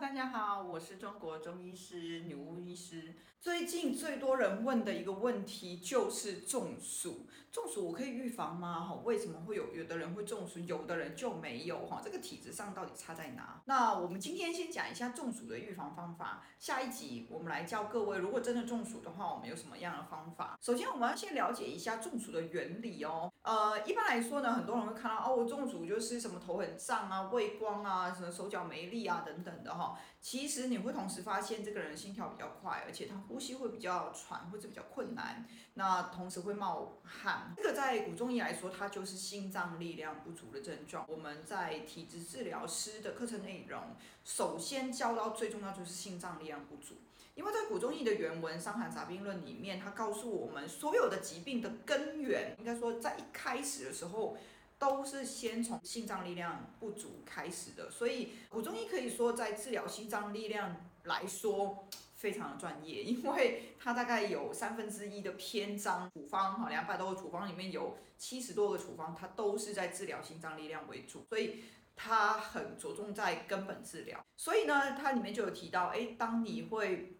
大家好，我是中国中医师女巫医师。最近最多人问的一个问题就是中暑。中暑我可以预防吗？哈，为什么会有有的人会中暑，有的人就没有？哈，这个体质上到底差在哪？那我们今天先讲一下中暑的预防方法。下一集我们来教各位，如果真的中暑的话，我们有什么样的方法？首先，我们要先了解一下中暑的原理哦。呃，一般来说呢，很多人会看到哦，我中暑就是什么头很胀啊、畏光啊、什么手脚没力啊等等的哈。其实你会同时发现这个人心跳比较快，而且他呼吸会比较喘或者比较困难，那同时会冒汗。这个在古中医来说，它就是心脏力量不足的症状。我们在体质治疗师的课程内容，首先教到最重要就是心脏力量不足，因为在古中医的原文《伤寒杂病论》里面，它告诉我们所有的疾病的根源，应该说在一开始的时候。都是先从心脏力量不足开始的，所以古中医可以说在治疗心脏力量来说非常的专业，因为它大概有三分之一的篇章处方哈，两百多个处方里面有七十多个处方，它都是在治疗心脏力量为主，所以它很着重在根本治疗。所以呢，它里面就有提到，哎，当你会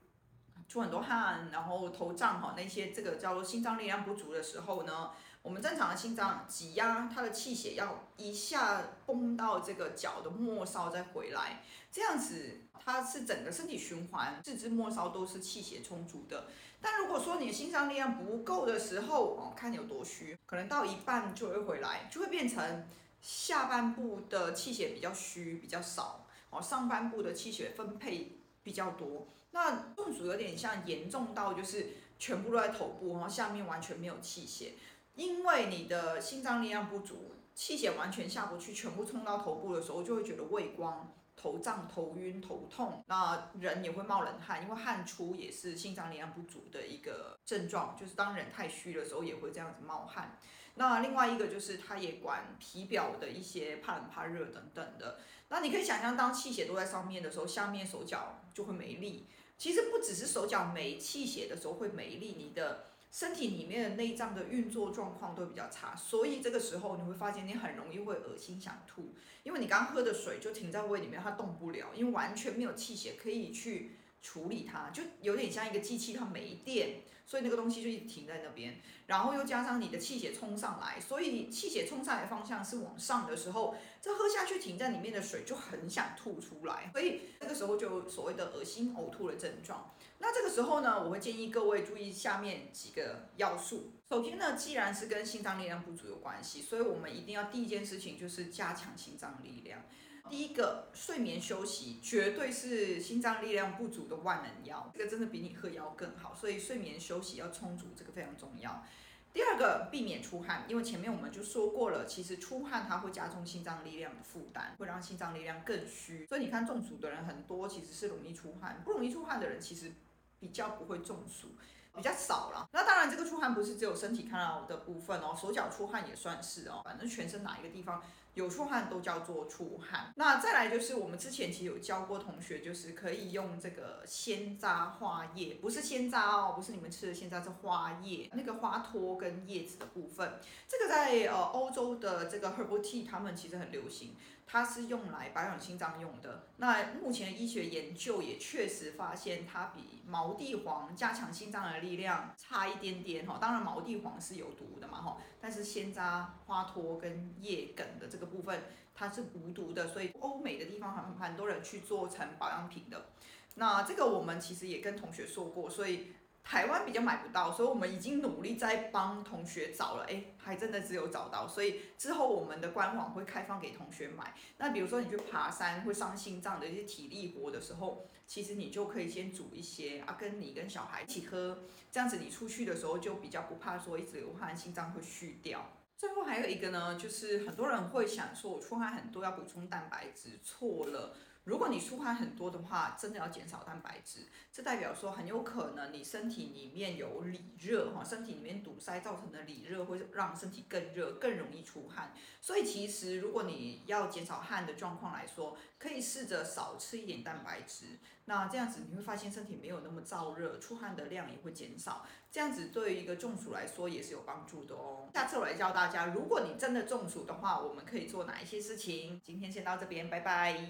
出很多汗，然后头胀哈，那些这个叫做心脏力量不足的时候呢。我们正常的心脏挤压，它的气血要一下崩到这个脚的末梢再回来，这样子它是整个身体循环，四肢末梢都是气血充足的。但如果说你的心脏力量不够的时候，哦，看你有多虚，可能到一半就会回来，就会变成下半部的气血比较虚，比较少，哦，上半部的气血分配比较多。那中暑有点像严重到就是全部都在头部，然后下面完全没有气血。因为你的心脏力量不足，气血完全下不去，全部冲到头部的时候，就会觉得畏光、头胀、头晕、头痛，那人也会冒冷汗，因为汗出也是心脏力量不足的一个症状，就是当人太虚的时候也会这样子冒汗。那另外一个就是它也管体表的一些怕冷怕热等等的。那你可以想象，当气血都在上面的时候，下面手脚就会没力。其实不只是手脚没气血的时候会没力，你的。身体里面的内脏的运作状况都比较差，所以这个时候你会发现你很容易会恶心想吐，因为你刚喝的水就停在胃里面，它动不了，因为完全没有气血可以去处理它，就有点像一个机器，它没电，所以那个东西就一直停在那边。然后又加上你的气血冲上来，所以气血冲上来的方向是往上的时候，这喝下去停在里面的水就很想吐出来，所以那个时候就所谓的恶心呕吐的症状。那这个时候呢，我会建议各位注意下面几个要素。首先呢，既然是跟心脏力量不足有关系，所以我们一定要第一件事情就是加强心脏力量。第一个，睡眠休息绝对是心脏力量不足的万能药，这个真的比你喝药更好。所以睡眠休息要充足，这个非常重要。第二个，避免出汗，因为前面我们就说过了，其实出汗它会加重心脏力量的负担，会让心脏力量更虚。所以你看中暑的人很多，其实是容易出汗，不容易出汗的人其实比较不会中暑。比较少了，那当然这个出汗不是只有身体看到的部分哦，手脚出汗也算是哦，反正全身哪一个地方有出汗都叫做出汗。那再来就是我们之前其实有教过同学，就是可以用这个鲜榨花叶，不是鲜榨哦，不是你们吃的鲜榨，是花叶，那个花托跟叶子的部分，这个在呃欧洲的这个 herbal tea 他们其实很流行。它是用来保养心脏用的。那目前医学研究也确实发现，它比毛地黄加强心脏的力力量差一点点哈。当然毛地黄是有毒的嘛哈，但是鲜榨花托跟叶梗的这个部分它是无毒的，所以欧美的地方很很多人去做成保养品的。那这个我们其实也跟同学说过，所以。台湾比较买不到，所以我们已经努力在帮同学找了，哎，还真的只有找到，所以之后我们的官网会开放给同学买。那比如说你去爬山会伤心脏的一些体力活的时候，其实你就可以先煮一些啊，跟你跟小孩一起喝，这样子你出去的时候就比较不怕说一直流汗，心脏会虚掉。最后还有一个呢，就是很多人会想说我出汗很多要补充蛋白质，错了。如果你出汗很多的话，真的要减少蛋白质，这代表说很有可能你身体里面有里热哈，身体里面堵塞造成的里热会让身体更热，更容易出汗。所以其实如果你要减少汗的状况来说，可以试着少吃一点蛋白质，那这样子你会发现身体没有那么燥热，出汗的量也会减少，这样子对于一个中暑来说也是有帮助的哦。下次我来教大家，如果你真的中暑的话，我们可以做哪一些事情？今天先到这边，拜拜。